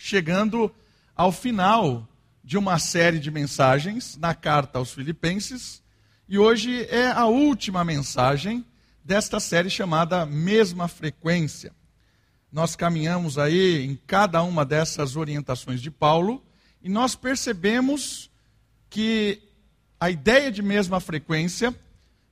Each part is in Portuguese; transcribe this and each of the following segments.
chegando ao final de uma série de mensagens na carta aos Filipenses, e hoje é a última mensagem desta série chamada Mesma Frequência. Nós caminhamos aí em cada uma dessas orientações de Paulo e nós percebemos que a ideia de mesma frequência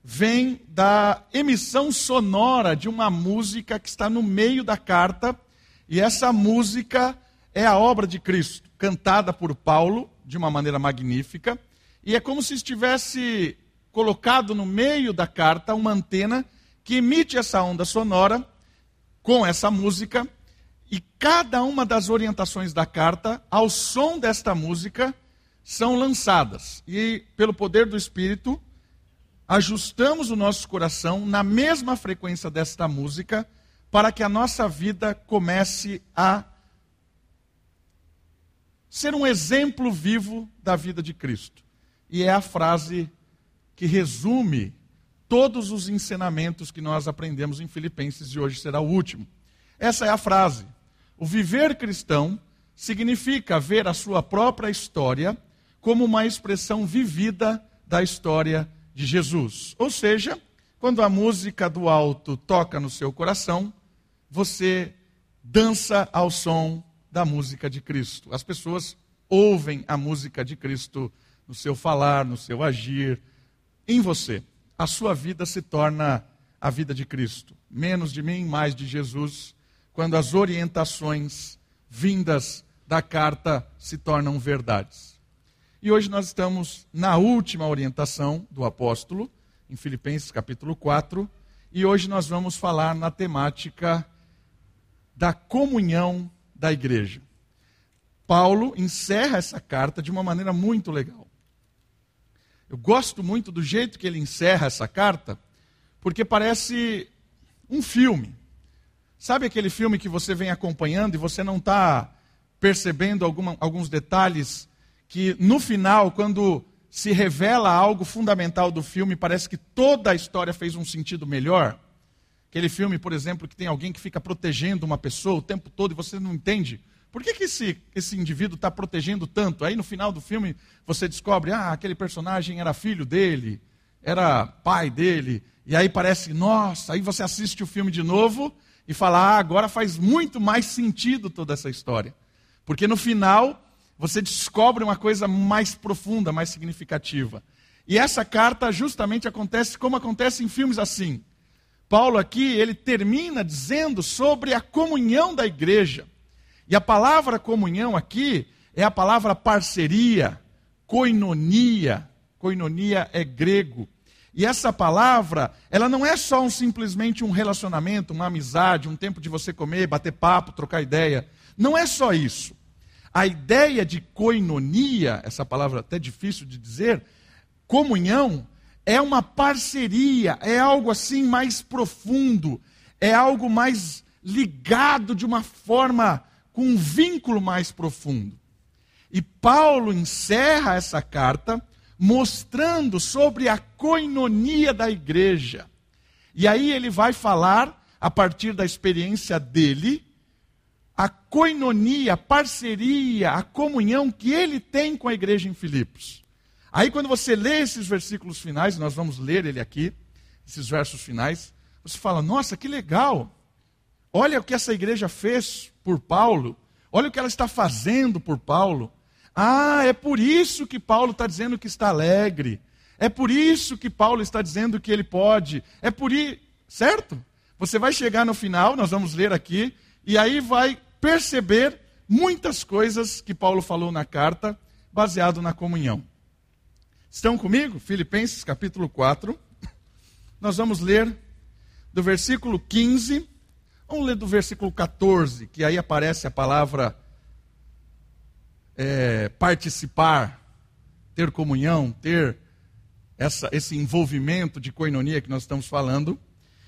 vem da emissão sonora de uma música que está no meio da carta, e essa música é a obra de Cristo, cantada por Paulo de uma maneira magnífica, e é como se estivesse colocado no meio da carta uma antena que emite essa onda sonora com essa música, e cada uma das orientações da carta, ao som desta música, são lançadas. E pelo poder do Espírito, ajustamos o nosso coração na mesma frequência desta música, para que a nossa vida comece a ser um exemplo vivo da vida de Cristo. E é a frase que resume todos os ensinamentos que nós aprendemos em Filipenses e hoje será o último. Essa é a frase. O viver cristão significa ver a sua própria história como uma expressão vivida da história de Jesus. Ou seja, quando a música do alto toca no seu coração, você dança ao som da música de Cristo. As pessoas ouvem a música de Cristo no seu falar, no seu agir, em você a sua vida se torna a vida de Cristo. Menos de mim, mais de Jesus, quando as orientações vindas da carta se tornam verdades. E hoje nós estamos na última orientação do apóstolo, em Filipenses capítulo 4, e hoje nós vamos falar na temática da comunhão da igreja. Paulo encerra essa carta de uma maneira muito legal. Eu gosto muito do jeito que ele encerra essa carta, porque parece um filme. Sabe aquele filme que você vem acompanhando e você não está percebendo alguma, alguns detalhes que no final, quando se revela algo fundamental do filme, parece que toda a história fez um sentido melhor? Aquele filme, por exemplo, que tem alguém que fica protegendo uma pessoa o tempo todo e você não entende por que, que esse, esse indivíduo está protegendo tanto? Aí no final do filme você descobre, ah, aquele personagem era filho dele, era pai dele, e aí parece, nossa, aí você assiste o filme de novo e fala, ah, agora faz muito mais sentido toda essa história. Porque no final você descobre uma coisa mais profunda, mais significativa. E essa carta justamente acontece como acontece em filmes assim. Paulo aqui, ele termina dizendo sobre a comunhão da igreja. E a palavra comunhão aqui é a palavra parceria, koinonia. Koinonia é grego. E essa palavra, ela não é só um, simplesmente um relacionamento, uma amizade, um tempo de você comer, bater papo, trocar ideia. Não é só isso. A ideia de koinonia, essa palavra até difícil de dizer, comunhão, é uma parceria, é algo assim mais profundo, é algo mais ligado de uma forma com um vínculo mais profundo. E Paulo encerra essa carta mostrando sobre a coinonia da igreja. E aí ele vai falar, a partir da experiência dele, a coinonia, a parceria, a comunhão que ele tem com a igreja em Filipos. Aí quando você lê esses versículos finais, nós vamos ler ele aqui, esses versos finais, você fala: "Nossa, que legal! Olha o que essa igreja fez por Paulo. Olha o que ela está fazendo por Paulo. Ah, é por isso que Paulo está dizendo que está alegre. É por isso que Paulo está dizendo que ele pode. É por isso. Certo? Você vai chegar no final, nós vamos ler aqui, e aí vai perceber muitas coisas que Paulo falou na carta, baseado na comunhão. Estão comigo? Filipenses capítulo 4. Nós vamos ler do versículo 15 Vamos ler do versículo 14, que aí aparece a palavra é, participar, ter comunhão, ter essa, esse envolvimento de coinonia que nós estamos falando.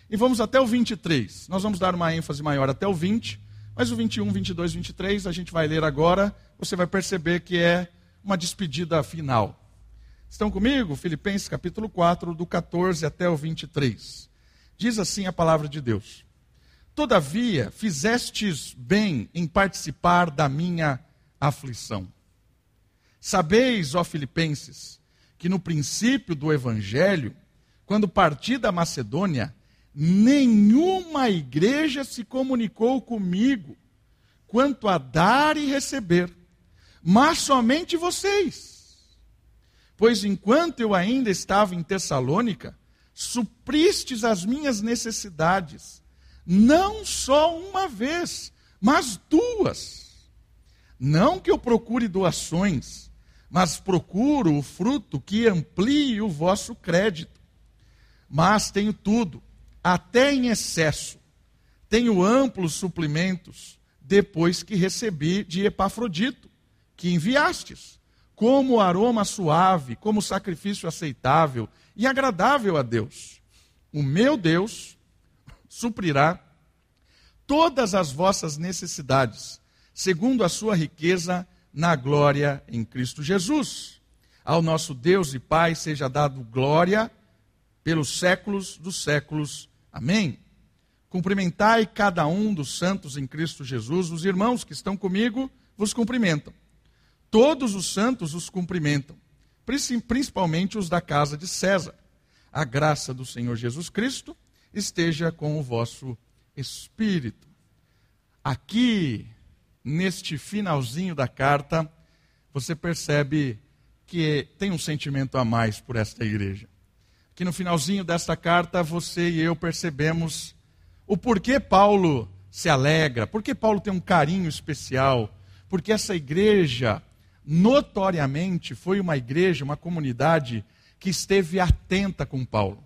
E vamos até o 23. Nós vamos dar uma ênfase maior até o 20, mas o 21, 22, 23 a gente vai ler agora. Você vai perceber que é uma despedida final. Estão comigo? Filipenses capítulo 4, do 14 até o 23. Diz assim a palavra de Deus. Todavia, fizestes bem em participar da minha aflição. Sabeis, ó Filipenses, que no princípio do evangelho, quando parti da Macedônia, nenhuma igreja se comunicou comigo quanto a dar e receber, mas somente vocês. Pois enquanto eu ainda estava em Tessalônica, supristes as minhas necessidades, não só uma vez, mas duas. Não que eu procure doações, mas procuro o fruto que amplie o vosso crédito. Mas tenho tudo, até em excesso. Tenho amplos suprimentos, depois que recebi de Epafrodito, que enviastes, como aroma suave, como sacrifício aceitável e agradável a Deus. O meu Deus suprirá todas as vossas necessidades, segundo a sua riqueza na glória em Cristo Jesus. Ao nosso Deus e Pai seja dado glória pelos séculos dos séculos. Amém. Cumprimentai cada um dos santos em Cristo Jesus. Os irmãos que estão comigo vos cumprimentam. Todos os santos os cumprimentam, principalmente os da casa de César. A graça do Senhor Jesus Cristo esteja com o vosso espírito. Aqui, neste finalzinho da carta, você percebe que tem um sentimento a mais por esta igreja. Aqui no finalzinho desta carta, você e eu percebemos o porquê Paulo se alegra, porque Paulo tem um carinho especial, porque essa igreja, notoriamente, foi uma igreja, uma comunidade que esteve atenta com Paulo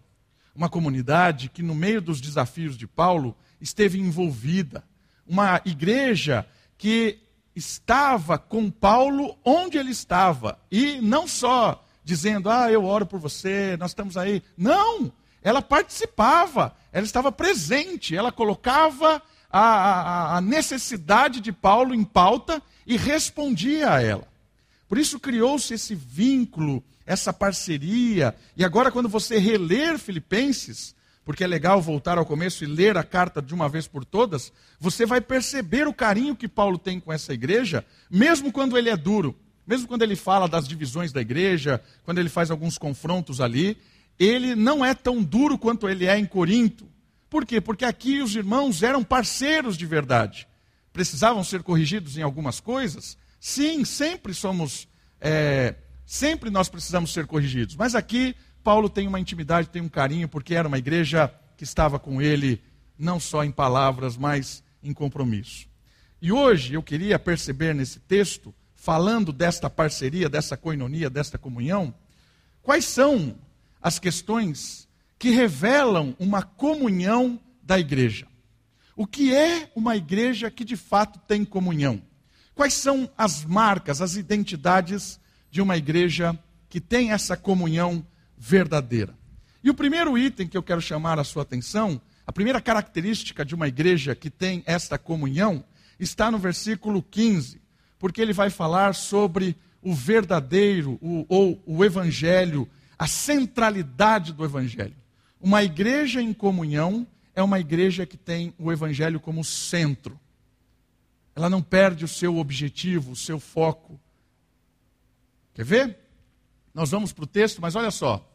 uma comunidade que, no meio dos desafios de Paulo, esteve envolvida. Uma igreja que estava com Paulo onde ele estava. E não só dizendo, ah, eu oro por você, nós estamos aí. Não! Ela participava, ela estava presente, ela colocava a, a, a necessidade de Paulo em pauta e respondia a ela. Por isso criou-se esse vínculo essa parceria. E agora, quando você reler Filipenses, porque é legal voltar ao começo e ler a carta de uma vez por todas, você vai perceber o carinho que Paulo tem com essa igreja, mesmo quando ele é duro, mesmo quando ele fala das divisões da igreja, quando ele faz alguns confrontos ali, ele não é tão duro quanto ele é em Corinto. Por quê? Porque aqui os irmãos eram parceiros de verdade. Precisavam ser corrigidos em algumas coisas? Sim, sempre somos é, Sempre nós precisamos ser corrigidos. Mas aqui, Paulo tem uma intimidade, tem um carinho, porque era uma igreja que estava com ele, não só em palavras, mas em compromisso. E hoje eu queria perceber nesse texto, falando desta parceria, dessa coinonia, desta comunhão, quais são as questões que revelam uma comunhão da igreja. O que é uma igreja que de fato tem comunhão? Quais são as marcas, as identidades de uma igreja que tem essa comunhão verdadeira. E o primeiro item que eu quero chamar a sua atenção, a primeira característica de uma igreja que tem esta comunhão, está no versículo 15, porque ele vai falar sobre o verdadeiro, o, ou o evangelho, a centralidade do evangelho. Uma igreja em comunhão é uma igreja que tem o evangelho como centro. Ela não perde o seu objetivo, o seu foco. Quer ver? Nós vamos para o texto, mas olha só.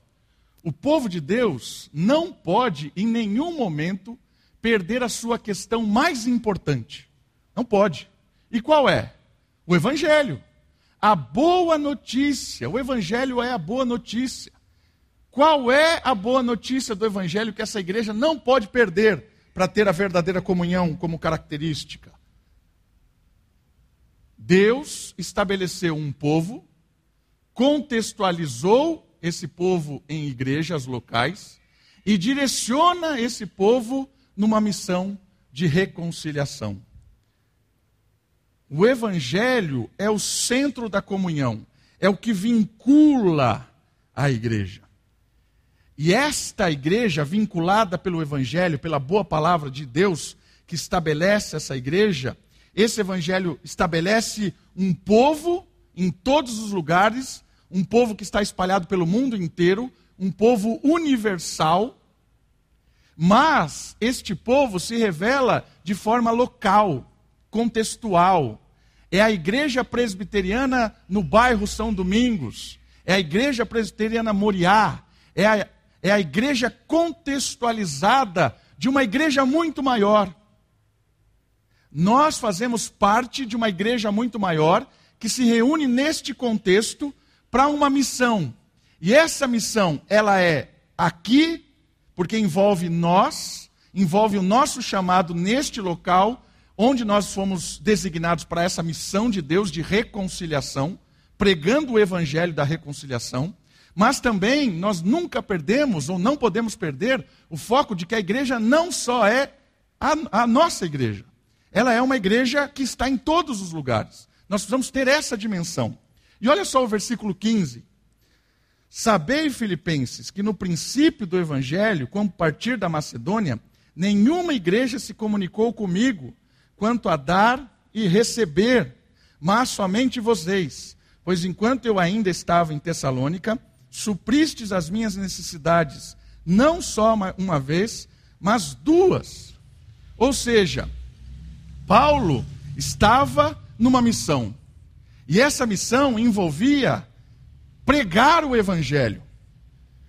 O povo de Deus não pode, em nenhum momento, perder a sua questão mais importante. Não pode. E qual é? O Evangelho. A boa notícia. O Evangelho é a boa notícia. Qual é a boa notícia do Evangelho que essa igreja não pode perder para ter a verdadeira comunhão como característica? Deus estabeleceu um povo contextualizou esse povo em igrejas locais e direciona esse povo numa missão de reconciliação. O Evangelho é o centro da comunhão, é o que vincula a igreja. E esta igreja, vinculada pelo Evangelho, pela boa palavra de Deus, que estabelece essa igreja, esse Evangelho estabelece um povo em todos os lugares um povo que está espalhado pelo mundo inteiro, um povo universal, Mas este povo se revela de forma local, contextual. É a igreja presbiteriana no bairro São Domingos, é a igreja presbiteriana Moriá, é a, é a igreja contextualizada de uma igreja muito maior. Nós fazemos parte de uma igreja muito maior que se reúne neste contexto para uma missão. E essa missão, ela é aqui, porque envolve nós, envolve o nosso chamado neste local, onde nós fomos designados para essa missão de Deus de reconciliação, pregando o evangelho da reconciliação. Mas também nós nunca perdemos, ou não podemos perder, o foco de que a igreja não só é a, a nossa igreja, ela é uma igreja que está em todos os lugares. Nós precisamos ter essa dimensão. E olha só o versículo 15. Sabei, Filipenses, que no princípio do evangelho, quando partir da Macedônia, nenhuma igreja se comunicou comigo quanto a dar e receber, mas somente vocês. Pois enquanto eu ainda estava em Tessalônica, supristes as minhas necessidades, não só uma vez, mas duas. Ou seja, Paulo estava numa missão. E essa missão envolvia pregar o evangelho.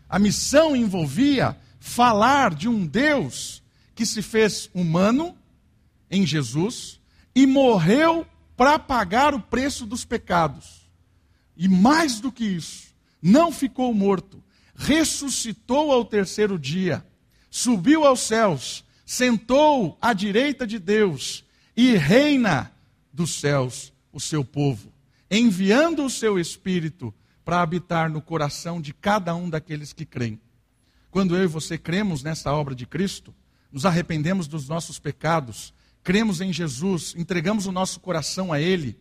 A missão envolvia falar de um Deus que se fez humano em Jesus e morreu para pagar o preço dos pecados. E mais do que isso, não ficou morto, ressuscitou ao terceiro dia, subiu aos céus, sentou à direita de Deus e reina dos céus o seu povo, enviando o seu Espírito para habitar no coração de cada um daqueles que creem. Quando eu e você cremos nessa obra de Cristo, nos arrependemos dos nossos pecados, cremos em Jesus, entregamos o nosso coração a Ele,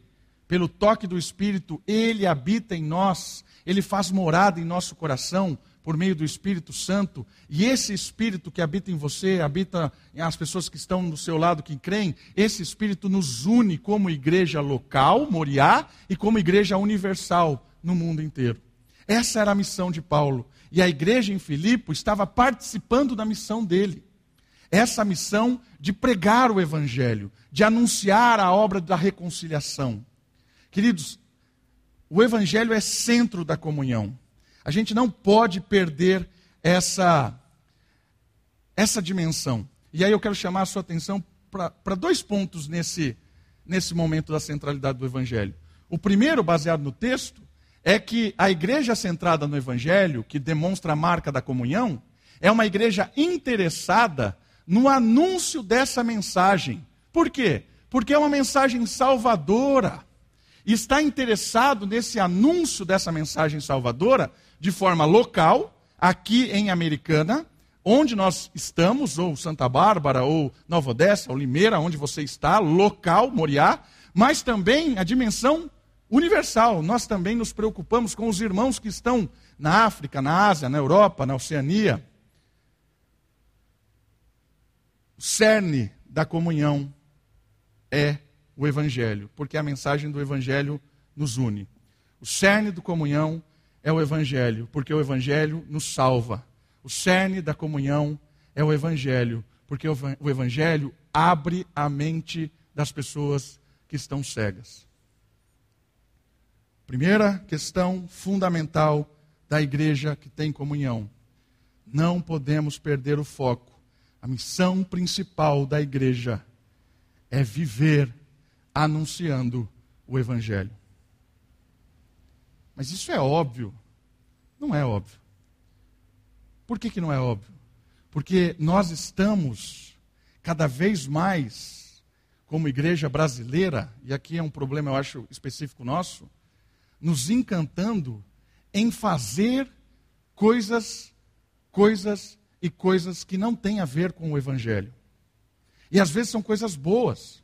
pelo toque do Espírito, Ele habita em nós, Ele faz morada em nosso coração, por meio do Espírito Santo, e esse Espírito que habita em você, habita em as pessoas que estão do seu lado, que creem, esse Espírito nos une como igreja local, Moriá, e como igreja universal no mundo inteiro. Essa era a missão de Paulo. E a igreja em Filipe estava participando da missão dele. Essa missão de pregar o Evangelho, de anunciar a obra da reconciliação. Queridos, o Evangelho é centro da comunhão. A gente não pode perder essa, essa dimensão. E aí eu quero chamar a sua atenção para dois pontos nesse, nesse momento da centralidade do Evangelho. O primeiro, baseado no texto, é que a igreja centrada no Evangelho, que demonstra a marca da comunhão, é uma igreja interessada no anúncio dessa mensagem. Por quê? Porque é uma mensagem salvadora. Está interessado nesse anúncio dessa mensagem salvadora de forma local, aqui em Americana, onde nós estamos, ou Santa Bárbara, ou Nova Odessa, ou Limeira, onde você está, local, Moriá, mas também a dimensão universal. Nós também nos preocupamos com os irmãos que estão na África, na Ásia, na Europa, na Oceania. O cerne da comunhão é o Evangelho, porque a mensagem do Evangelho nos une. O cerne da comunhão é o Evangelho, porque o Evangelho nos salva. O cerne da comunhão é o Evangelho, porque o Evangelho abre a mente das pessoas que estão cegas. Primeira questão fundamental da igreja que tem comunhão. Não podemos perder o foco. A missão principal da igreja é viver anunciando o Evangelho. Mas isso é óbvio. Não é óbvio. Por que, que não é óbvio? Porque nós estamos cada vez mais, como igreja brasileira, e aqui é um problema, eu acho, específico nosso, nos encantando em fazer coisas, coisas e coisas que não têm a ver com o Evangelho. E às vezes são coisas boas.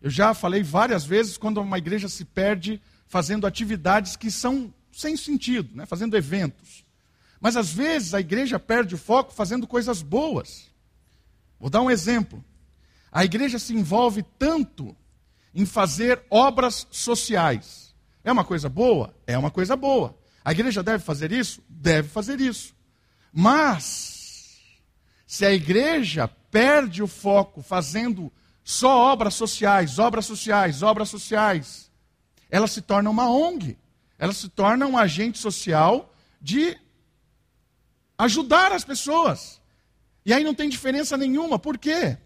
Eu já falei várias vezes quando uma igreja se perde fazendo atividades que são sem sentido, né? fazendo eventos. Mas às vezes a igreja perde o foco fazendo coisas boas. Vou dar um exemplo. A igreja se envolve tanto em fazer obras sociais. É uma coisa boa? É uma coisa boa. A igreja deve fazer isso? Deve fazer isso. Mas, Se a igreja perde o foco fazendo só obras sociais, obras sociais, obras sociais, ela se torna uma ONG. Ela se torna um agente social de ajudar as pessoas. E aí não tem diferença nenhuma. Por quê?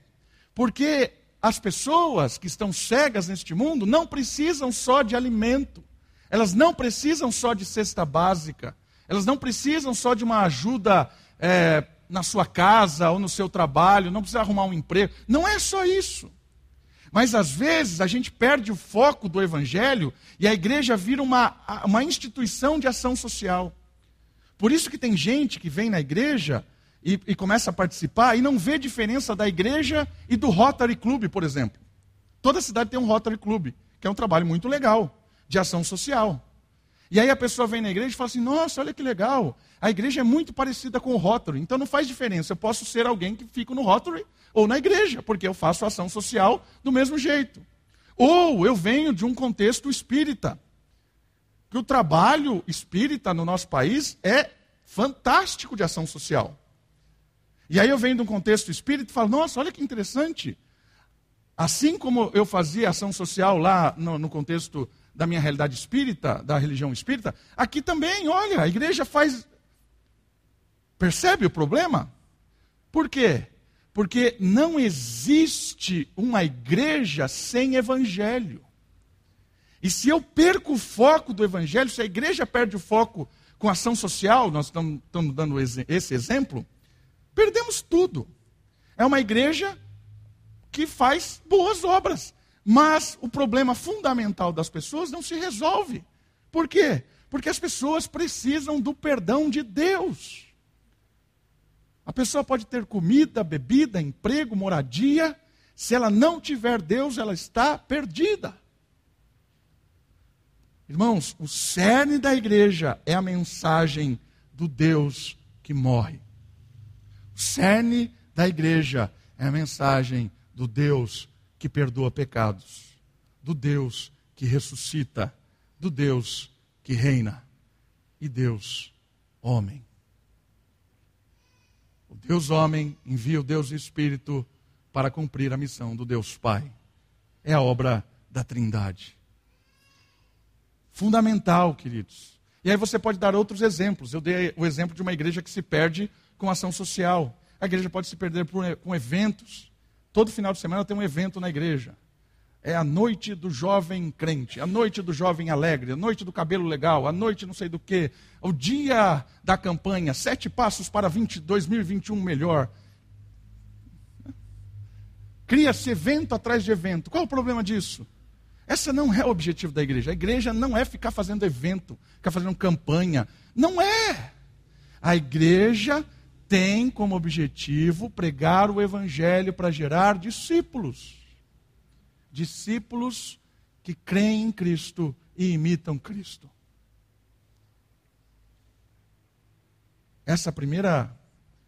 Porque as pessoas que estão cegas neste mundo não precisam só de alimento. Elas não precisam só de cesta básica. Elas não precisam só de uma ajuda é, na sua casa ou no seu trabalho. Não precisa arrumar um emprego. Não é só isso. Mas às vezes a gente perde o foco do evangelho e a igreja vira uma, uma instituição de ação social. Por isso que tem gente que vem na igreja e, e começa a participar e não vê diferença da igreja e do Rotary Club, por exemplo. Toda cidade tem um Rotary Club, que é um trabalho muito legal, de ação social. E aí a pessoa vem na igreja e fala assim: nossa, olha que legal, a igreja é muito parecida com o Rotary, então não faz diferença, eu posso ser alguém que fica no Rotary ou na igreja, porque eu faço ação social do mesmo jeito. Ou eu venho de um contexto espírita, que o trabalho espírita no nosso país é fantástico de ação social. E aí eu venho de um contexto espírita e falo, nossa, olha que interessante. Assim como eu fazia ação social lá no, no contexto da minha realidade espírita, da religião espírita, aqui também, olha, a igreja faz. Percebe o problema? Por quê? Porque não existe uma igreja sem evangelho. E se eu perco o foco do evangelho, se a igreja perde o foco com ação social, nós estamos, dando esse exemplo, perdemos tudo. É uma igreja que faz boas obras, mas o problema fundamental das pessoas não se resolve. Por quê? Porque as pessoas precisam do perdão de Deus. A pessoa pode ter comida, bebida, emprego, moradia. Se ela não tiver Deus, ela está perdida. Irmãos, o cerne da igreja é a mensagem do Deus que morre. O cerne da igreja é a mensagem do Deus que perdoa pecados, do Deus que ressuscita, do Deus que reina e Deus homem. O Deus homem envia o Deus Espírito para cumprir a missão do Deus Pai. É a obra da Trindade. Fundamental, queridos. E aí você pode dar outros exemplos. Eu dei o exemplo de uma igreja que se perde com ação social. A igreja pode se perder por, com eventos. Todo final de semana tem um evento na igreja. É a noite do jovem crente, a noite do jovem alegre, a noite do cabelo legal, a noite não sei do que, o dia da campanha, sete passos para 20, 2021 melhor. Cria-se evento atrás de evento. Qual o problema disso? Essa não é o objetivo da igreja. A igreja não é ficar fazendo evento, ficar fazendo campanha. Não é. A igreja tem como objetivo pregar o evangelho para gerar discípulos discípulos que creem em Cristo e imitam Cristo. Essa primeira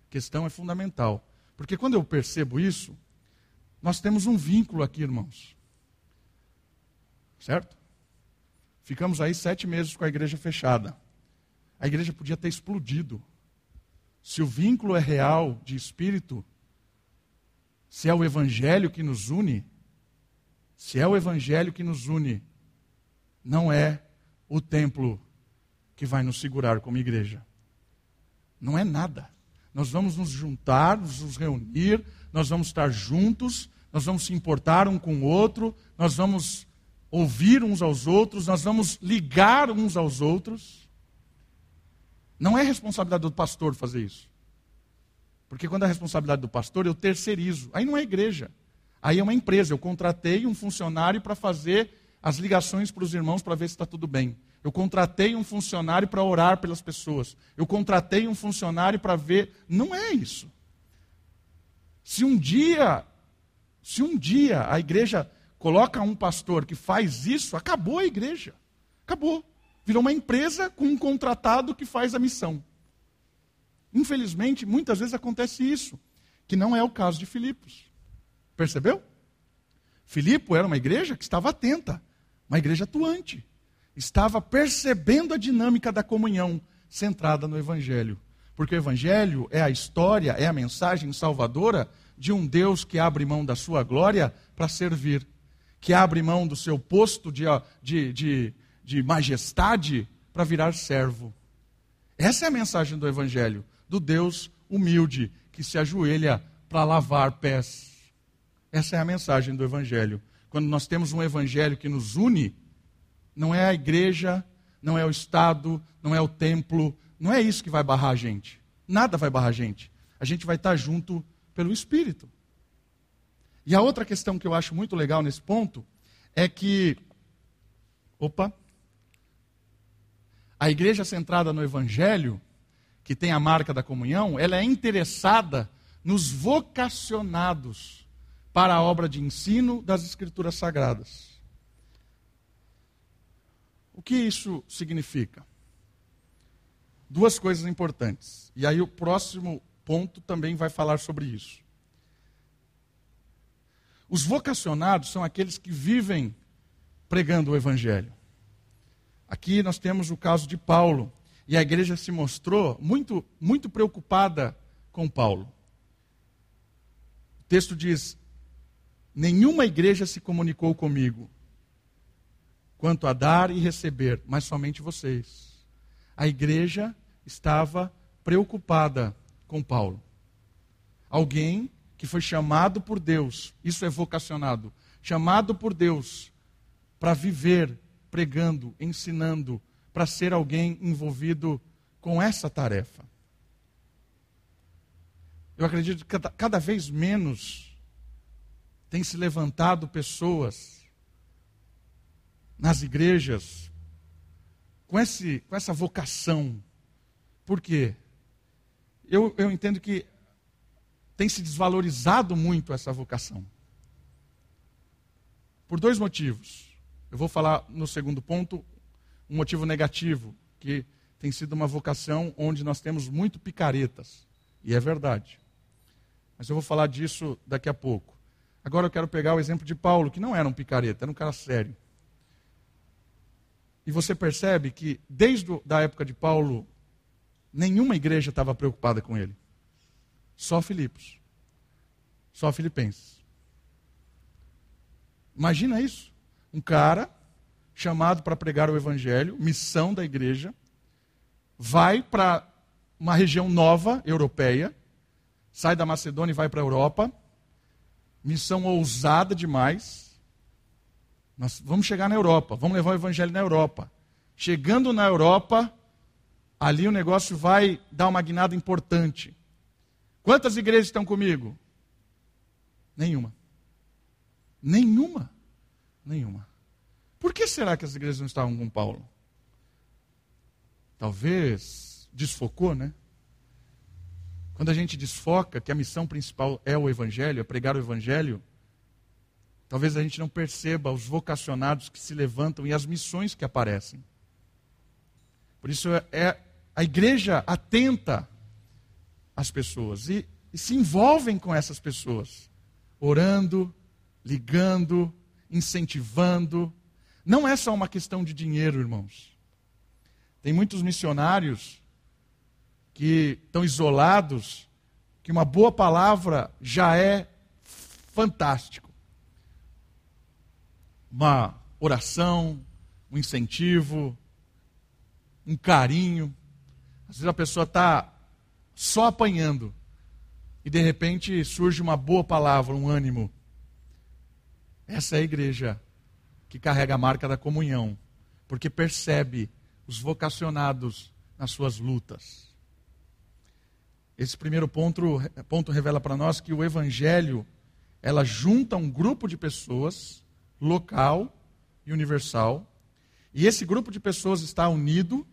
questão é fundamental, porque quando eu percebo isso, nós temos um vínculo aqui, irmãos. Certo? Ficamos aí sete meses com a igreja fechada. A igreja podia ter explodido. Se o vínculo é real de espírito, se é o evangelho que nos une, se é o Evangelho que nos une, não é o templo que vai nos segurar como igreja. Não é nada. Nós vamos nos juntar, nos reunir, nós vamos estar juntos, nós vamos se importar um com o outro, nós vamos ouvir uns aos outros, nós vamos ligar uns aos outros. Não é responsabilidade do pastor fazer isso. Porque quando é responsabilidade do pastor, eu terceirizo. Aí não é igreja. Aí é uma empresa, eu contratei um funcionário para fazer as ligações para os irmãos para ver se está tudo bem. Eu contratei um funcionário para orar pelas pessoas. Eu contratei um funcionário para ver. Não é isso. Se um dia, se um dia a igreja coloca um pastor que faz isso, acabou a igreja. Acabou. Virou uma empresa com um contratado que faz a missão. Infelizmente, muitas vezes acontece isso, que não é o caso de Filipos. Percebeu? Filipe era uma igreja que estava atenta, uma igreja atuante. Estava percebendo a dinâmica da comunhão centrada no Evangelho. Porque o Evangelho é a história, é a mensagem salvadora de um Deus que abre mão da sua glória para servir, que abre mão do seu posto de, de, de, de majestade para virar servo. Essa é a mensagem do Evangelho, do Deus humilde que se ajoelha para lavar pés. Essa é a mensagem do Evangelho. Quando nós temos um Evangelho que nos une, não é a igreja, não é o Estado, não é o templo, não é isso que vai barrar a gente. Nada vai barrar a gente. A gente vai estar junto pelo Espírito. E a outra questão que eu acho muito legal nesse ponto é que. Opa! A igreja centrada no Evangelho, que tem a marca da comunhão, ela é interessada nos vocacionados para a obra de ensino das Escrituras Sagradas. O que isso significa? Duas coisas importantes. E aí o próximo ponto também vai falar sobre isso. Os vocacionados são aqueles que vivem pregando o Evangelho. Aqui nós temos o caso de Paulo. E a igreja se mostrou muito, muito preocupada com Paulo. O texto diz: Nenhuma igreja se comunicou comigo quanto a dar e receber, mas somente vocês. A igreja estava preocupada com Paulo. Alguém que foi chamado por Deus, isso é vocacionado, chamado por Deus para viver pregando, ensinando, para ser alguém envolvido com essa tarefa. Eu acredito que cada, vez menos tem se levantado pessoas nas igrejas com, esse, com essa vocação. Por quê? Eu, eu entendo que tem se desvalorizado muito essa vocação. Por dois motivos. Eu vou falar no segundo ponto um motivo negativo, que tem sido uma vocação onde nós temos muito picaretas. E é verdade. Mas eu vou falar disso daqui a pouco. Agora eu quero pegar o exemplo de Paulo, que não era um picareta, era um cara sério. E você percebe que, desde a época de Paulo, nenhuma igreja estava preocupada com ele. Só Filipos. Só Filipenses. Imagina isso. Um cara chamado para pregar o evangelho, missão da igreja, vai para uma região nova, europeia, sai da Macedônia e vai para a Europa. Missão ousada demais nós vamos chegar na Europa, vamos levar o evangelho na Europa. Chegando na Europa, ali o negócio vai dar uma guinada importante. Quantas igrejas estão comigo? Nenhuma. Nenhuma. Nenhuma. Por que será que as igrejas não estavam com Paulo? Talvez desfocou, né? Quando a gente desfoca que a missão principal é o evangelho, é pregar o evangelho, Talvez a gente não perceba os vocacionados que se levantam e as missões que aparecem. Por isso é, é a igreja atenta às pessoas e, e se envolvem com essas pessoas, orando, ligando, incentivando. Não é só uma questão de dinheiro, irmãos. Tem muitos missionários que estão isolados, que uma boa palavra já é fantástico uma oração, um incentivo, um carinho. Às vezes a pessoa está só apanhando e de repente surge uma boa palavra, um ânimo. Essa é a igreja que carrega a marca da comunhão, porque percebe os vocacionados nas suas lutas. Esse primeiro ponto, ponto revela para nós que o evangelho ela junta um grupo de pessoas local e universal. E esse grupo de pessoas está unido,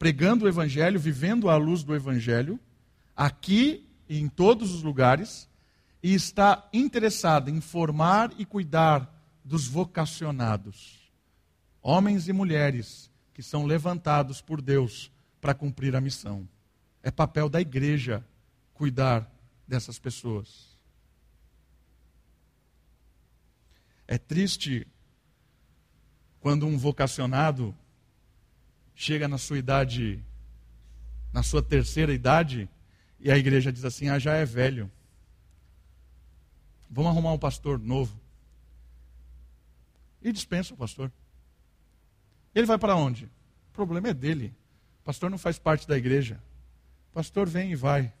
pregando o Evangelho, vivendo à luz do Evangelho, aqui e em todos os lugares, e está interessado em formar e cuidar dos vocacionados, homens e mulheres que são levantados por Deus para cumprir a missão. É papel da igreja cuidar dessas pessoas. É triste quando um vocacionado chega na sua idade na sua terceira idade, e a igreja diz assim: ah, já é velho. Vamos arrumar um pastor novo. E dispensa o pastor. Ele vai para onde? O problema é dele. O pastor não faz parte da igreja. Pastor vem e vai.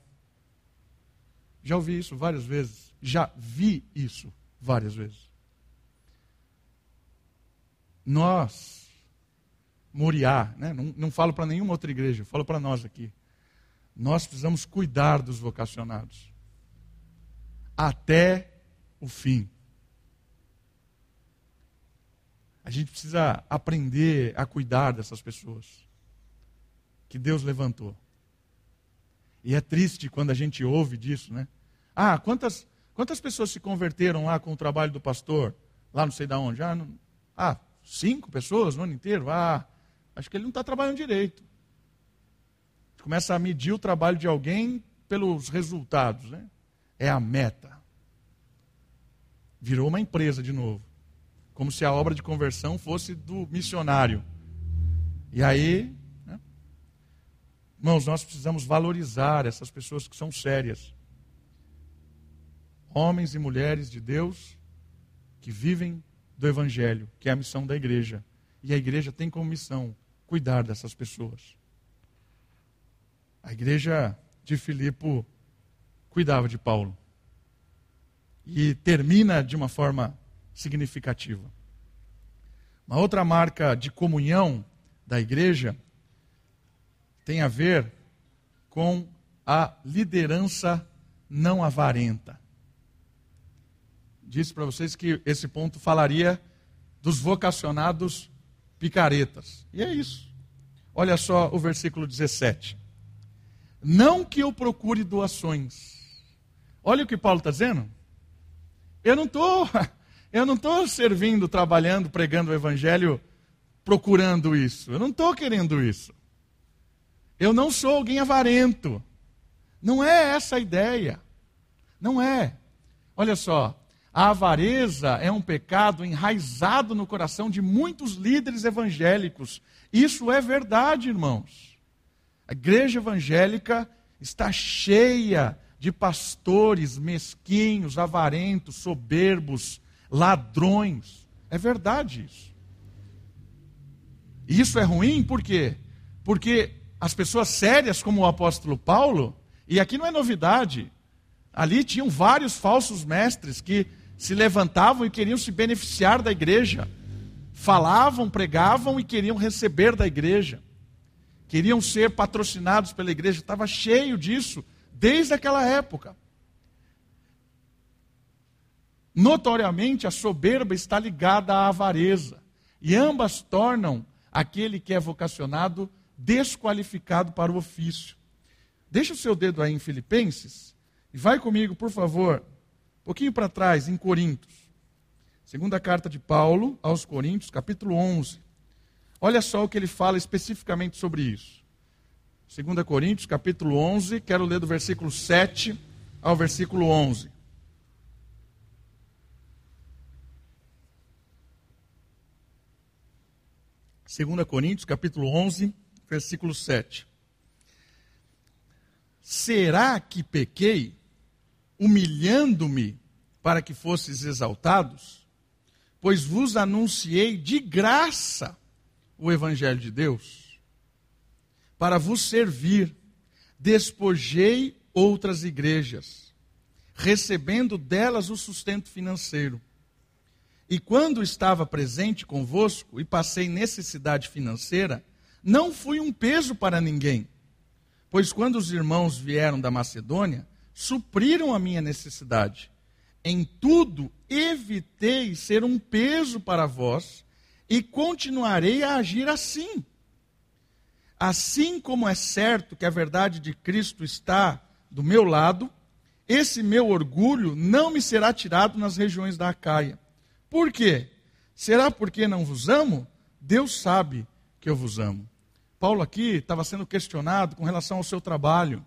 Já ouvi isso várias vezes. Já vi isso várias vezes. Nós, Moriá, né? não, não falo para nenhuma outra igreja, falo para nós aqui. Nós precisamos cuidar dos vocacionados. Até o fim. A gente precisa aprender a cuidar dessas pessoas que Deus levantou. E é triste quando a gente ouve disso, né? Ah, quantas, quantas pessoas se converteram lá com o trabalho do pastor? Lá não sei de onde. Ah, não, ah cinco pessoas no ano inteiro? Ah, acho que ele não está trabalhando direito. Começa a medir o trabalho de alguém pelos resultados, né? É a meta. Virou uma empresa de novo. Como se a obra de conversão fosse do missionário. E aí? Irmãos, nós precisamos valorizar essas pessoas que são sérias. Homens e mulheres de Deus que vivem do Evangelho, que é a missão da igreja. E a igreja tem como missão cuidar dessas pessoas. A igreja de Filipe cuidava de Paulo e termina de uma forma significativa. Uma outra marca de comunhão da igreja tem a ver com a liderança não avarenta. Disse para vocês que esse ponto falaria dos vocacionados picaretas. E é isso. Olha só o versículo 17. Não que eu procure doações. Olha o que Paulo está dizendo. Eu não estou, eu não estou servindo, trabalhando, pregando o evangelho, procurando isso. Eu não estou querendo isso. Eu não sou alguém avarento. Não é essa a ideia. Não é. Olha só, a avareza é um pecado enraizado no coração de muitos líderes evangélicos. Isso é verdade, irmãos. A igreja evangélica está cheia de pastores mesquinhos, avarentos, soberbos, ladrões. É verdade isso. E isso é ruim por quê? Porque as pessoas sérias, como o apóstolo Paulo, e aqui não é novidade, ali tinham vários falsos mestres que se levantavam e queriam se beneficiar da igreja. Falavam, pregavam e queriam receber da igreja. Queriam ser patrocinados pela igreja. Estava cheio disso desde aquela época. Notoriamente, a soberba está ligada à avareza, e ambas tornam aquele que é vocacionado desqualificado para o ofício. Deixa o seu dedo aí em Filipenses e vai comigo, por favor, um pouquinho para trás, em Coríntios. Segunda carta de Paulo aos Coríntios, capítulo 11. Olha só o que ele fala especificamente sobre isso. 2 Coríntios, capítulo 11, quero ler do versículo 7 ao versículo 11. Segunda Coríntios, capítulo 11, versículo 7. Será que pequei, humilhando-me para que fosses exaltados? Pois vos anunciei de graça o evangelho de Deus para vos servir, despojei outras igrejas, recebendo delas o sustento financeiro. E quando estava presente convosco e passei necessidade financeira, não fui um peso para ninguém. Pois quando os irmãos vieram da Macedônia, supriram a minha necessidade. Em tudo evitei ser um peso para vós e continuarei a agir assim Assim como é certo que a verdade de Cristo está do meu lado, esse meu orgulho não me será tirado nas regiões da Acaia. Por quê? Será porque não vos amo? Deus sabe eu vos amo. Paulo aqui estava sendo questionado com relação ao seu trabalho,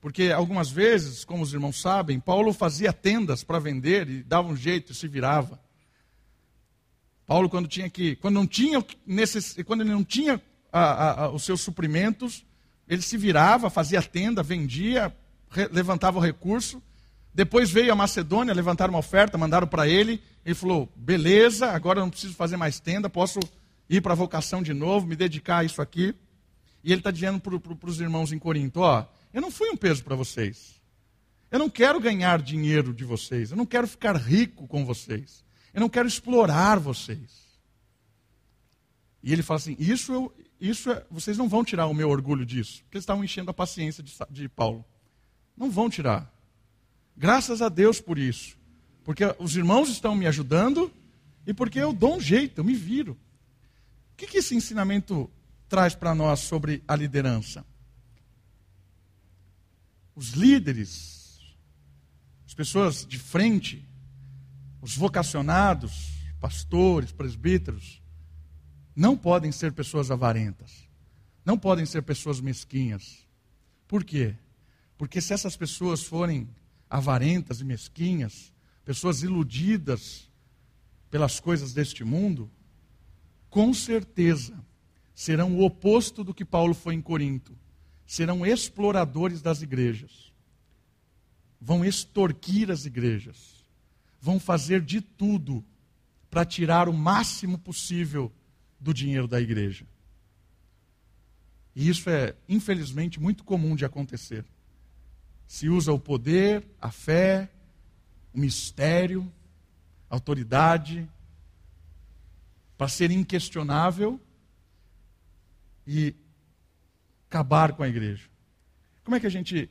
porque algumas vezes, como os irmãos sabem, Paulo fazia tendas para vender e dava um jeito e se virava. Paulo quando tinha que, quando não tinha quando ele não tinha a, a, os seus suprimentos, ele se virava, fazia tenda, vendia, levantava o recurso. Depois veio a Macedônia, levantaram uma oferta, mandaram para ele. Ele falou: beleza, agora eu não preciso fazer mais tenda, posso ir para a vocação de novo, me dedicar a isso aqui. E ele está dizendo para os irmãos em Corinto: ó, eu não fui um peso para vocês. Eu não quero ganhar dinheiro de vocês. Eu não quero ficar rico com vocês. Eu não quero explorar vocês. E ele fala assim: isso, eu, isso é, vocês não vão tirar o meu orgulho disso. Porque eles estavam enchendo a paciência de, de Paulo. Não vão tirar. Graças a Deus por isso. Porque os irmãos estão me ajudando e porque eu dou um jeito, eu me viro. O que, que esse ensinamento traz para nós sobre a liderança? Os líderes, as pessoas de frente, os vocacionados, pastores, presbíteros, não podem ser pessoas avarentas. Não podem ser pessoas mesquinhas. Por quê? Porque se essas pessoas forem avarentas e mesquinhas, pessoas iludidas pelas coisas deste mundo, com certeza serão o oposto do que Paulo foi em Corinto. Serão exploradores das igrejas. Vão extorquir as igrejas. Vão fazer de tudo para tirar o máximo possível do dinheiro da igreja. E isso é, infelizmente, muito comum de acontecer se usa o poder, a fé, o mistério, a autoridade, para ser inquestionável e acabar com a igreja. Como é que a gente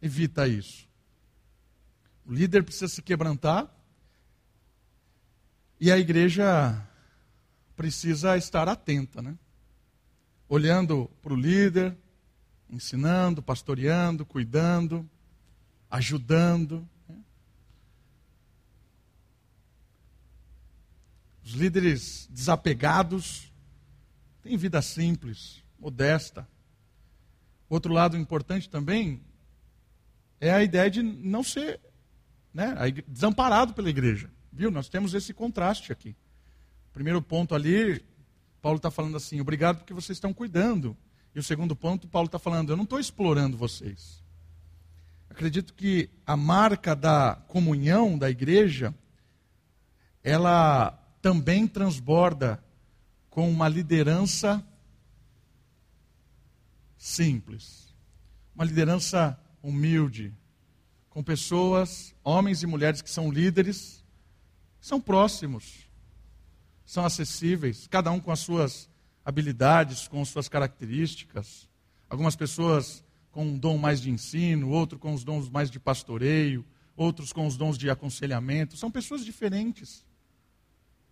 evita isso? O líder precisa se quebrantar e a igreja precisa estar atenta, né? Olhando para o líder, ensinando, pastoreando, cuidando, ajudando. Né? Os líderes desapegados têm vida simples, modesta. Outro lado importante também é a ideia de não ser né, desamparado pela igreja. Viu? Nós temos esse contraste aqui. Primeiro ponto ali, Paulo está falando assim: obrigado porque vocês estão cuidando. E o segundo ponto, Paulo está falando: eu não estou explorando vocês. Acredito que a marca da comunhão da igreja, ela também transborda com uma liderança simples, uma liderança humilde, com pessoas, homens e mulheres que são líderes, são próximos, são acessíveis, cada um com as suas habilidades, com suas características. Algumas pessoas com um dom mais de ensino, outros com os dons mais de pastoreio, outros com os dons de aconselhamento. São pessoas diferentes.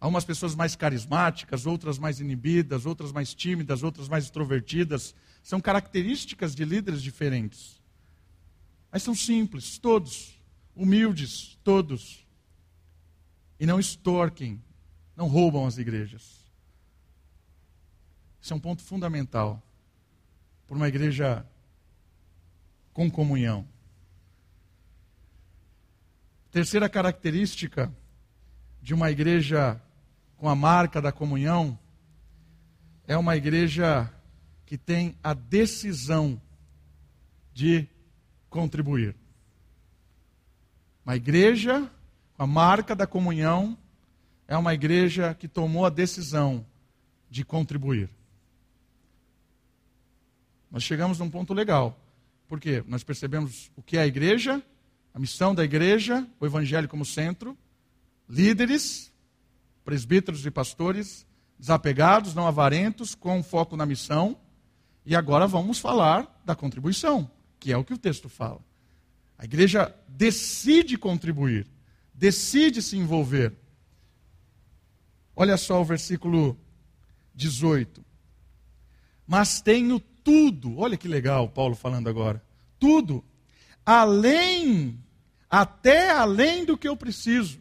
Algumas pessoas mais carismáticas, outras mais inibidas, outras mais tímidas, outras mais extrovertidas. São características de líderes diferentes. Mas são simples, todos. Humildes, todos. E não extorquem, não roubam as igrejas. Isso é um ponto fundamental para uma igreja com comunhão. Terceira característica de uma igreja com a marca da comunhão é uma igreja que tem a decisão de contribuir. Uma igreja com a marca da comunhão é uma igreja que tomou a decisão de contribuir nós chegamos num ponto legal. Porque nós percebemos o que é a igreja, a missão da igreja, o evangelho como centro, líderes, presbíteros e pastores, desapegados, não avarentos, com foco na missão. E agora vamos falar da contribuição, que é o que o texto fala. A igreja decide contribuir, decide se envolver. Olha só o versículo 18. Mas tenho tudo, olha que legal Paulo falando agora, tudo, além, até além do que eu preciso,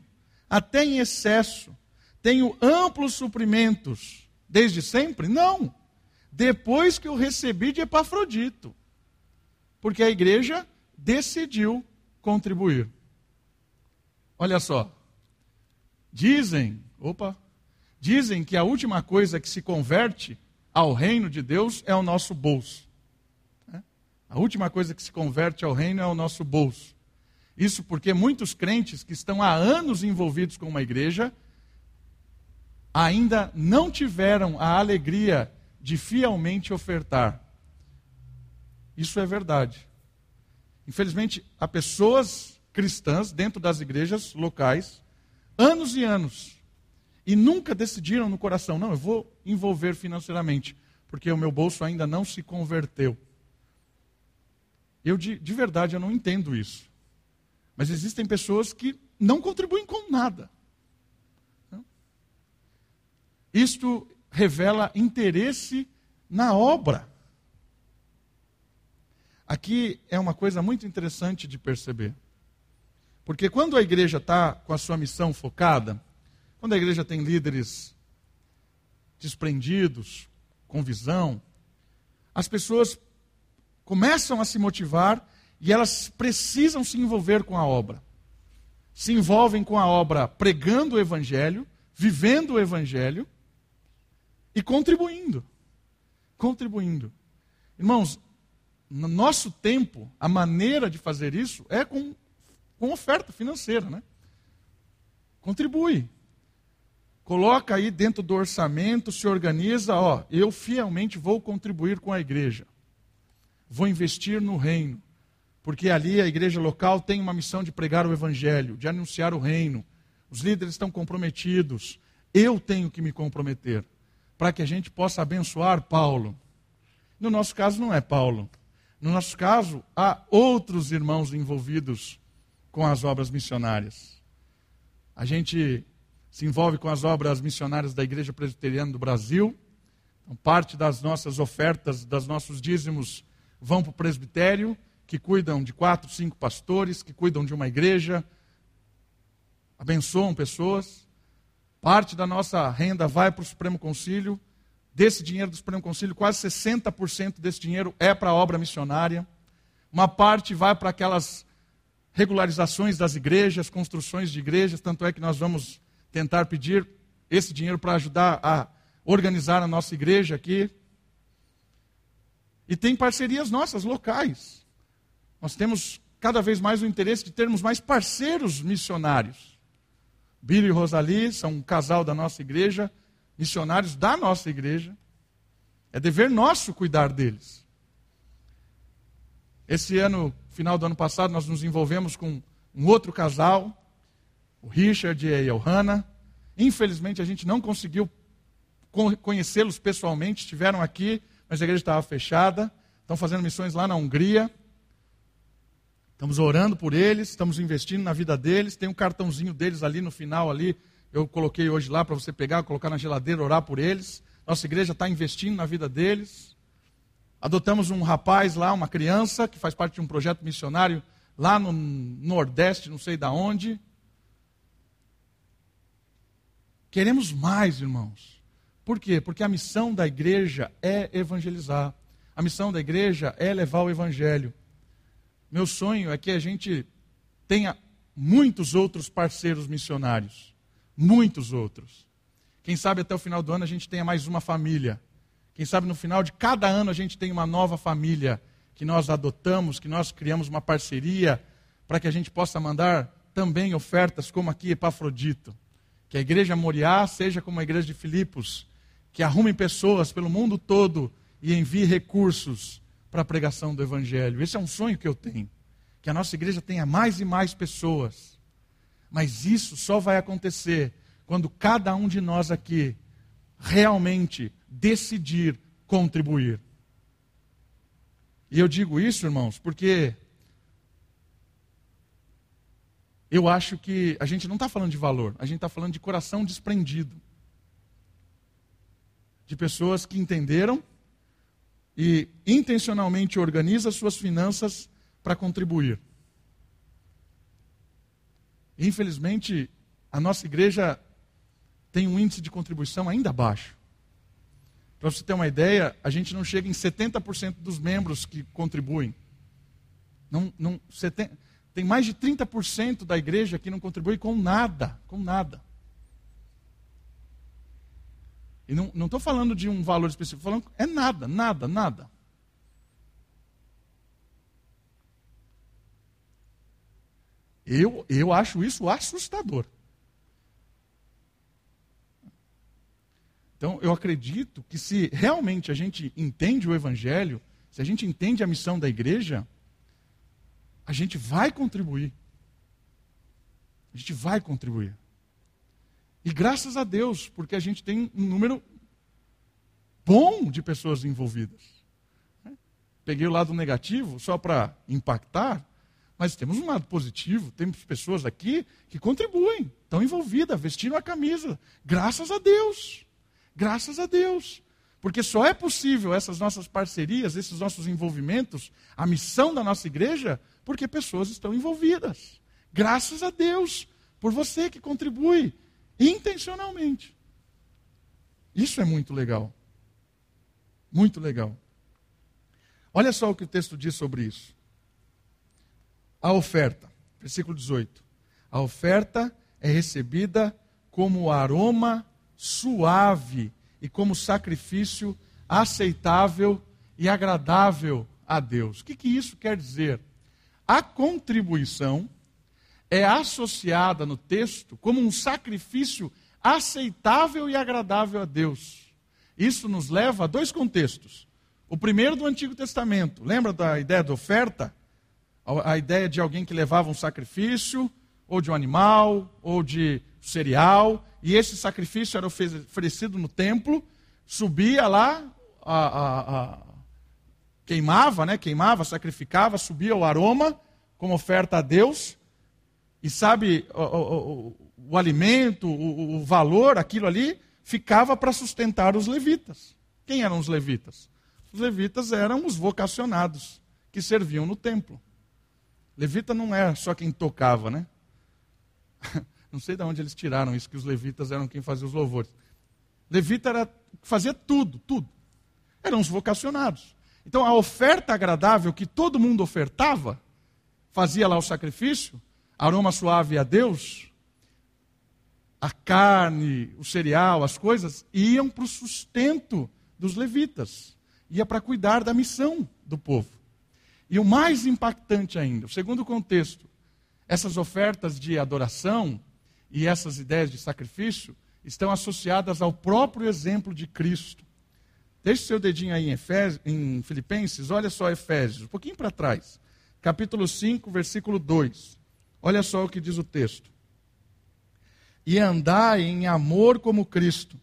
até em excesso, tenho amplos suprimentos, desde sempre? Não, depois que eu recebi de Epafrodito, porque a igreja decidiu contribuir. Olha só, dizem, opa, dizem que a última coisa que se converte ao reino de Deus é o nosso bolso. A última coisa que se converte ao reino é o nosso bolso. Isso porque muitos crentes que estão há anos envolvidos com uma igreja ainda não tiveram a alegria de fielmente ofertar. Isso é verdade. Infelizmente, há pessoas cristãs dentro das igrejas locais, anos e anos, e nunca decidiram no coração: não, eu vou envolver financeiramente, porque o meu bolso ainda não se converteu. Eu, de, de verdade, eu não entendo isso. Mas existem pessoas que não contribuem com nada. Isto revela interesse na obra. Aqui é uma coisa muito interessante de perceber. Porque quando a igreja está com a sua missão focada, quando a igreja tem líderes desprendidos, com visão, as pessoas começam a se motivar e elas precisam se envolver com a obra. Se envolvem com a obra pregando o evangelho, vivendo o evangelho e contribuindo. Contribuindo. Irmãos, no nosso tempo, a maneira de fazer isso é com, com oferta financeira, né? Contribui. Coloca aí dentro do orçamento, se organiza, ó, eu fielmente vou contribuir com a igreja. Vou investir no reino. Porque ali a igreja local tem uma missão de pregar o evangelho, de anunciar o reino. Os líderes estão comprometidos. Eu tenho que me comprometer para que a gente possa abençoar Paulo. No nosso caso, não é Paulo. No nosso caso, há outros irmãos envolvidos com as obras missionárias. A gente se envolve com as obras missionárias da Igreja Presbiteriana do Brasil. Então, parte das nossas ofertas, dos nossos dízimos, vão para o presbitério, que cuidam de quatro, cinco pastores, que cuidam de uma igreja, abençoam pessoas. Parte da nossa renda vai para o Supremo Concílio. Desse dinheiro do Supremo Concílio, quase 60% desse dinheiro é para a obra missionária. Uma parte vai para aquelas regularizações das igrejas, construções de igrejas. Tanto é que nós vamos tentar pedir esse dinheiro para ajudar a organizar a nossa igreja aqui. E tem parcerias nossas locais. Nós temos cada vez mais o interesse de termos mais parceiros missionários. Billy e Rosalie são um casal da nossa igreja, missionários da nossa igreja. É dever nosso cuidar deles. Esse ano, final do ano passado, nós nos envolvemos com um outro casal, o Richard e a Johanna. Infelizmente, a gente não conseguiu conhecê-los pessoalmente, estiveram aqui, mas a igreja estava fechada. Estão fazendo missões lá na Hungria. Estamos orando por eles, estamos investindo na vida deles. Tem um cartãozinho deles ali no final ali. Eu coloquei hoje lá para você pegar, colocar na geladeira, orar por eles. Nossa igreja está investindo na vida deles. Adotamos um rapaz lá, uma criança, que faz parte de um projeto missionário lá no Nordeste, não sei da onde. Queremos mais, irmãos. Por quê? Porque a missão da igreja é evangelizar. A missão da igreja é levar o evangelho. Meu sonho é que a gente tenha muitos outros parceiros missionários. Muitos outros. Quem sabe até o final do ano a gente tenha mais uma família. Quem sabe no final de cada ano a gente tenha uma nova família que nós adotamos, que nós criamos uma parceria para que a gente possa mandar também ofertas como aqui Epafrodito. Que a igreja Moriá seja como a igreja de Filipos, que arrume pessoas pelo mundo todo e envie recursos para a pregação do Evangelho. Esse é um sonho que eu tenho. Que a nossa igreja tenha mais e mais pessoas. Mas isso só vai acontecer quando cada um de nós aqui realmente decidir contribuir. E eu digo isso, irmãos, porque eu acho que a gente não está falando de valor, a gente está falando de coração desprendido. De pessoas que entenderam e intencionalmente organiza suas finanças para contribuir. Infelizmente, a nossa igreja tem um índice de contribuição ainda baixo. Para você ter uma ideia, a gente não chega em 70% dos membros que contribuem. Não, não, tem mais de 30% da igreja que não contribui com nada, com nada. E não estou falando de um valor específico, falando é nada, nada, nada. Eu, eu acho isso assustador. Então, eu acredito que se realmente a gente entende o Evangelho, se a gente entende a missão da igreja, a gente vai contribuir. A gente vai contribuir. E graças a Deus, porque a gente tem um número bom de pessoas envolvidas. Peguei o lado negativo só para impactar, mas temos um lado positivo. Temos pessoas aqui que contribuem, estão envolvidas, vestindo a camisa. Graças a Deus. Graças a Deus. Porque só é possível essas nossas parcerias, esses nossos envolvimentos, a missão da nossa igreja, porque pessoas estão envolvidas. Graças a Deus por você que contribui intencionalmente. Isso é muito legal. Muito legal. Olha só o que o texto diz sobre isso. A oferta, versículo 18. A oferta é recebida como aroma suave e como sacrifício aceitável e agradável a Deus. O que, que isso quer dizer? A contribuição é associada no texto como um sacrifício aceitável e agradável a Deus. Isso nos leva a dois contextos. O primeiro do Antigo Testamento. Lembra da ideia da oferta? A ideia de alguém que levava um sacrifício, ou de um animal, ou de cereal, e esse sacrifício era oferecido no templo, subia lá, a, a, a, queimava, né? queimava, sacrificava, subia o aroma como oferta a Deus, e sabe, o, o, o alimento, o, o valor, aquilo ali, ficava para sustentar os levitas. Quem eram os levitas? Os levitas eram os vocacionados que serviam no templo. Levita não é só quem tocava, né? Não sei de onde eles tiraram isso, que os levitas eram quem fazia os louvores. Levita era, fazia tudo, tudo. Eram os vocacionados. Então a oferta agradável que todo mundo ofertava, fazia lá o sacrifício, aroma suave a Deus, a carne, o cereal, as coisas, iam para o sustento dos levitas. Ia para cuidar da missão do povo. E o mais impactante ainda, o segundo contexto, essas ofertas de adoração, e essas ideias de sacrifício estão associadas ao próprio exemplo de Cristo. Deixe seu dedinho aí em, Efésios, em Filipenses, olha só Efésios, um pouquinho para trás. Capítulo 5, versículo 2. Olha só o que diz o texto. E andai em amor como Cristo,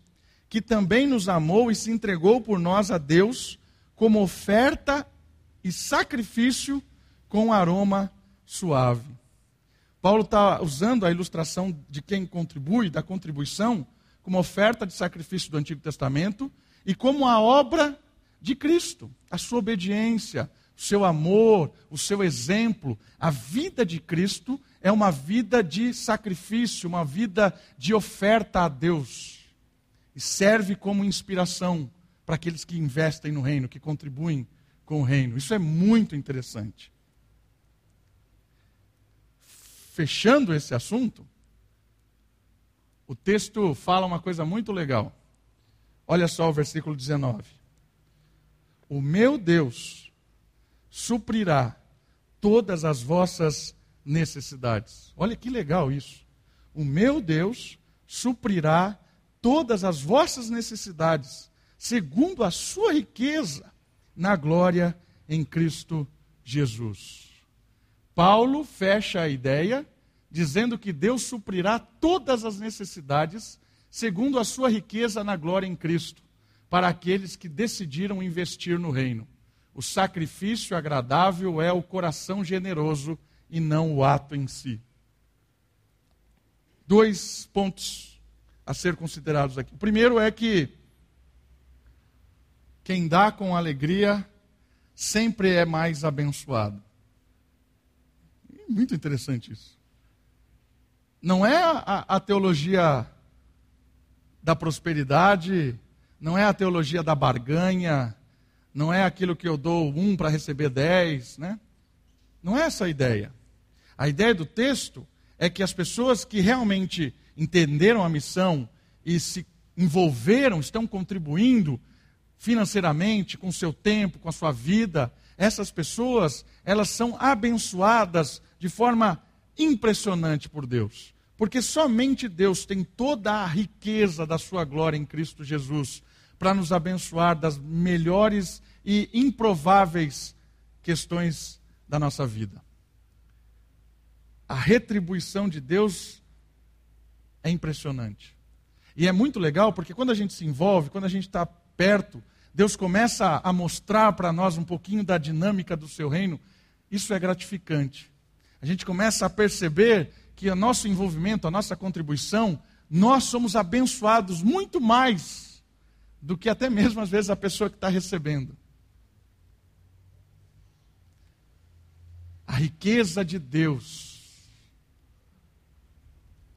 que também nos amou e se entregou por nós a Deus como oferta e sacrifício com aroma suave. Paulo está usando a ilustração de quem contribui, da contribuição, como oferta de sacrifício do Antigo Testamento e como a obra de Cristo, a sua obediência, o seu amor, o seu exemplo. A vida de Cristo é uma vida de sacrifício, uma vida de oferta a Deus. E serve como inspiração para aqueles que investem no reino, que contribuem com o reino. Isso é muito interessante. fechando esse assunto, o texto fala uma coisa muito legal. Olha só o versículo 19. O meu Deus suprirá todas as vossas necessidades. Olha que legal isso. O meu Deus suprirá todas as vossas necessidades, segundo a sua riqueza na glória em Cristo Jesus. Paulo fecha a ideia dizendo que Deus suprirá todas as necessidades segundo a sua riqueza na glória em Cristo, para aqueles que decidiram investir no reino. O sacrifício agradável é o coração generoso e não o ato em si. Dois pontos a ser considerados aqui. O primeiro é que quem dá com alegria sempre é mais abençoado. Muito interessante isso. Não é a, a teologia da prosperidade, não é a teologia da barganha, não é aquilo que eu dou um para receber dez, né? Não é essa a ideia. A ideia do texto é que as pessoas que realmente entenderam a missão e se envolveram, estão contribuindo financeiramente, com o seu tempo, com a sua vida, essas pessoas, elas são abençoadas de forma impressionante por Deus. Porque somente Deus tem toda a riqueza da sua glória em Cristo Jesus para nos abençoar das melhores e improváveis questões da nossa vida. A retribuição de Deus é impressionante. E é muito legal porque quando a gente se envolve, quando a gente está perto, Deus começa a mostrar para nós um pouquinho da dinâmica do seu reino. Isso é gratificante. A gente começa a perceber que o nosso envolvimento, a nossa contribuição, nós somos abençoados muito mais do que até mesmo às vezes a pessoa que está recebendo. Riqueza de Deus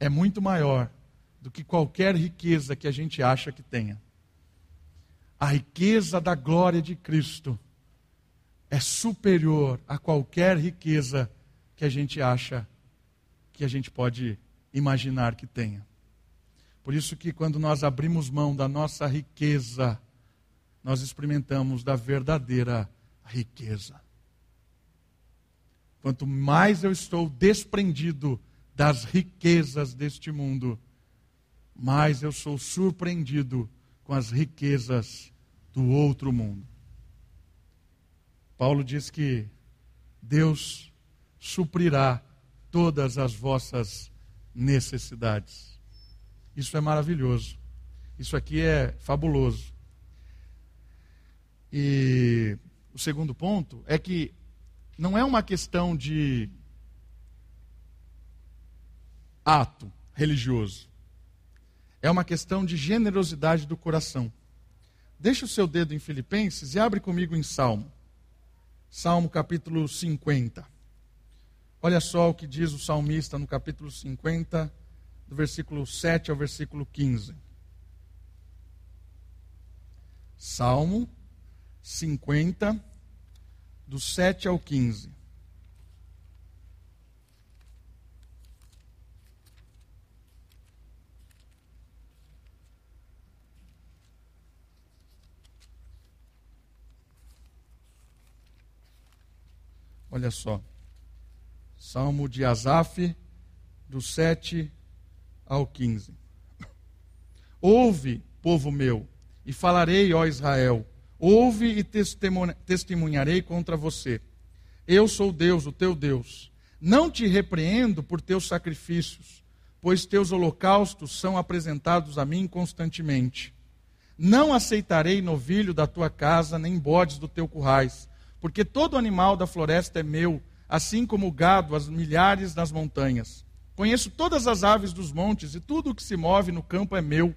é muito maior do que qualquer riqueza que a gente acha que tenha. A riqueza da glória de Cristo é superior a qualquer riqueza que a gente acha que a gente pode imaginar que tenha. Por isso que quando nós abrimos mão da nossa riqueza, nós experimentamos da verdadeira riqueza. Quanto mais eu estou desprendido das riquezas deste mundo, mais eu sou surpreendido com as riquezas do outro mundo. Paulo diz que Deus suprirá todas as vossas necessidades. Isso é maravilhoso. Isso aqui é fabuloso. E o segundo ponto é que não é uma questão de ato religioso. É uma questão de generosidade do coração. Deixa o seu dedo em Filipenses e abre comigo em Salmo. Salmo capítulo 50. Olha só o que diz o salmista no capítulo 50, do versículo 7 ao versículo 15. Salmo 50, do 7 ao 15. Olha só. Salmo de Asaf, do 7 ao 15. Ouve, povo meu, e falarei, ó Israel Ouve e testemunharei contra você. Eu sou Deus, o teu Deus. Não te repreendo por teus sacrifícios, pois teus holocaustos são apresentados a mim constantemente. Não aceitarei novilho da tua casa, nem bodes do teu currais, porque todo animal da floresta é meu, assim como o gado, as milhares das montanhas. Conheço todas as aves dos montes, e tudo o que se move no campo é meu.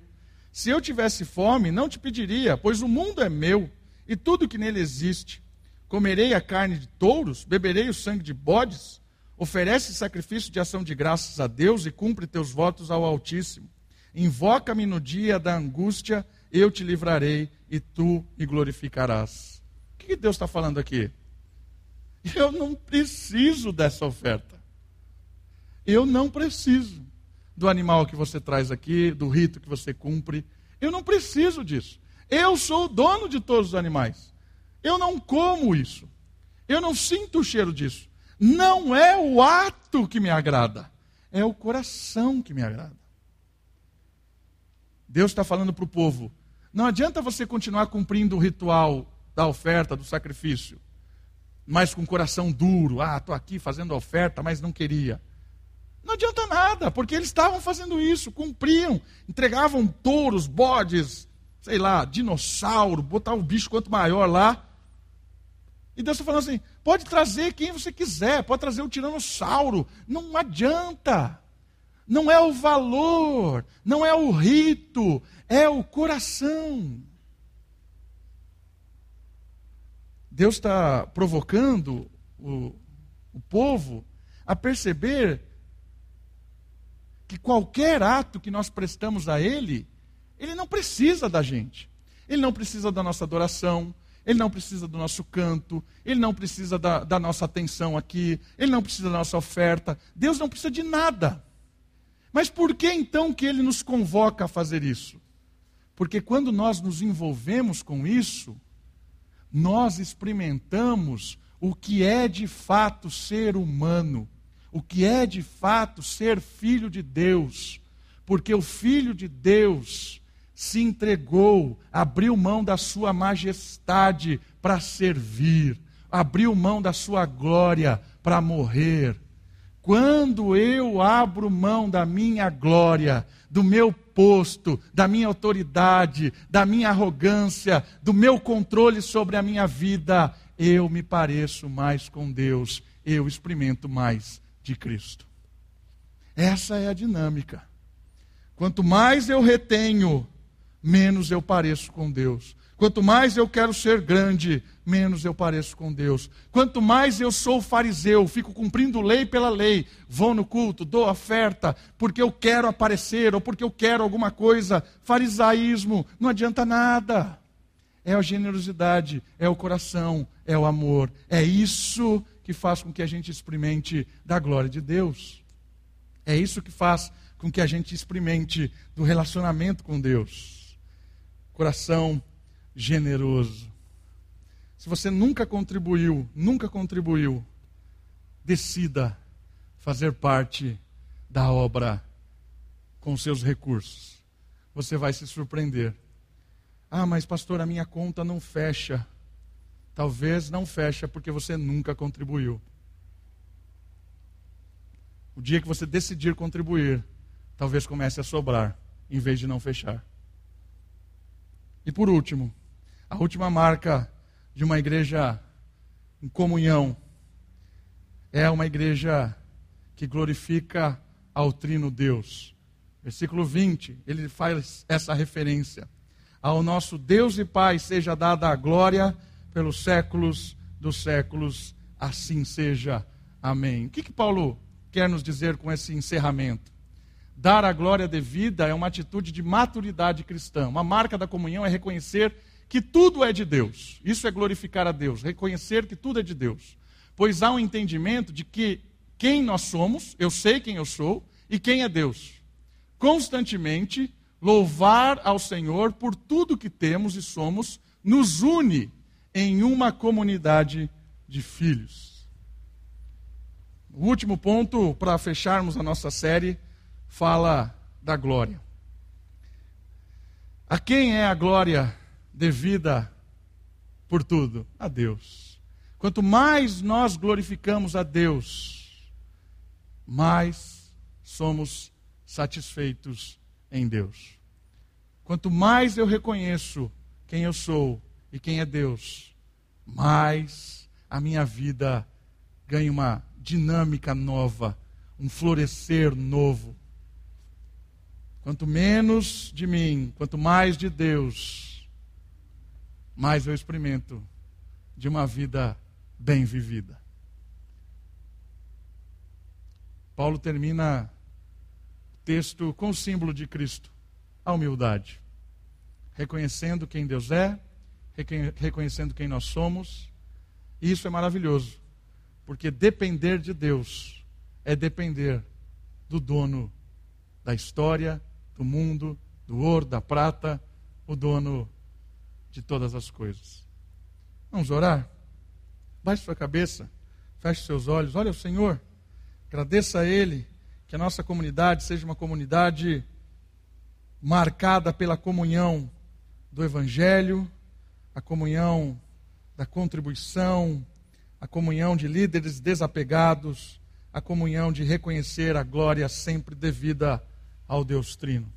Se eu tivesse fome, não te pediria, pois o mundo é meu e tudo que nele existe. Comerei a carne de touros, beberei o sangue de bodes. Oferece sacrifício de ação de graças a Deus e cumpre teus votos ao Altíssimo. Invoca-me no dia da angústia, eu te livrarei e tu me glorificarás. O que Deus está falando aqui? Eu não preciso dessa oferta. Eu não preciso do animal que você traz aqui, do rito que você cumpre. Eu não preciso disso. Eu sou o dono de todos os animais. Eu não como isso. Eu não sinto o cheiro disso. Não é o ato que me agrada, é o coração que me agrada. Deus está falando para o povo: não adianta você continuar cumprindo o ritual da oferta, do sacrifício, mas com o coração duro. Ah, estou aqui fazendo a oferta, mas não queria. Não adianta nada, porque eles estavam fazendo isso, cumpriam, entregavam touros, bodes, sei lá, dinossauro, botar um bicho quanto maior lá. E Deus está falando assim: pode trazer quem você quiser, pode trazer o tiranossauro, não adianta. Não é o valor, não é o rito, é o coração. Deus está provocando o, o povo a perceber que qualquer ato que nós prestamos a Ele, Ele não precisa da gente. Ele não precisa da nossa adoração, ele não precisa do nosso canto, ele não precisa da, da, nossa atenção aqui, ele não precisa da nossa oferta. Deus não precisa de nada. Mas por que então que ele nos convoca a fazer isso? Porque quando nós nos envolvemos com isso, nós experimentamos o que é de fato ser humano o que é de fato ser filho de Deus, porque o filho de Deus se entregou, abriu mão da sua majestade para servir, abriu mão da sua glória para morrer. Quando eu abro mão da minha glória, do meu posto, da minha autoridade, da minha arrogância, do meu controle sobre a minha vida, eu me pareço mais com Deus, eu experimento mais de Cristo. Essa é a dinâmica. Quanto mais eu retenho, menos eu pareço com Deus. Quanto mais eu quero ser grande, menos eu pareço com Deus. Quanto mais eu sou fariseu, fico cumprindo lei pela lei, vou no culto, dou oferta, porque eu quero aparecer ou porque eu quero alguma coisa, farisaísmo, não adianta nada. É a generosidade, é o coração, é o amor. É isso que faz com que a gente experimente da glória de Deus. É isso que faz com que a gente experimente do relacionamento com Deus. Coração generoso. Se você nunca contribuiu, nunca contribuiu, decida fazer parte da obra com seus recursos. Você vai se surpreender. Ah, mas pastor, a minha conta não fecha. Talvez não fecha porque você nunca contribuiu. O dia que você decidir contribuir, talvez comece a sobrar, em vez de não fechar. E por último, a última marca de uma igreja em comunhão é uma igreja que glorifica ao Trino Deus. Versículo 20, ele faz essa referência. Ao nosso Deus e Pai seja dada a glória pelos séculos dos séculos, assim seja. Amém. O que, que Paulo quer nos dizer com esse encerramento? Dar a glória devida é uma atitude de maturidade cristã. Uma marca da comunhão é reconhecer que tudo é de Deus. Isso é glorificar a Deus, reconhecer que tudo é de Deus. Pois há um entendimento de que quem nós somos, eu sei quem eu sou, e quem é Deus. Constantemente louvar ao Senhor por tudo que temos e somos, nos une em uma comunidade de filhos. O último ponto, para fecharmos a nossa série, fala da glória. A quem é a glória devida por tudo? A Deus. Quanto mais nós glorificamos a Deus, mais somos satisfeitos em Deus. Quanto mais eu reconheço quem eu sou e quem é Deus, mais a minha vida ganha uma dinâmica nova, um florescer novo. Quanto menos de mim, quanto mais de Deus, mais eu experimento de uma vida bem vivida. Paulo termina o texto com o símbolo de Cristo, a humildade. Reconhecendo quem Deus é, reconhecendo quem nós somos. E isso é maravilhoso, porque depender de Deus é depender do dono da história, do mundo, do ouro, da prata, o dono de todas as coisas. Vamos orar? Baixe sua cabeça, feche seus olhos, olha o Senhor, agradeça a Ele, que a nossa comunidade seja uma comunidade marcada pela comunhão do Evangelho, a comunhão da contribuição, a comunhão de líderes desapegados, a comunhão de reconhecer a glória sempre devida ao Deus Trino.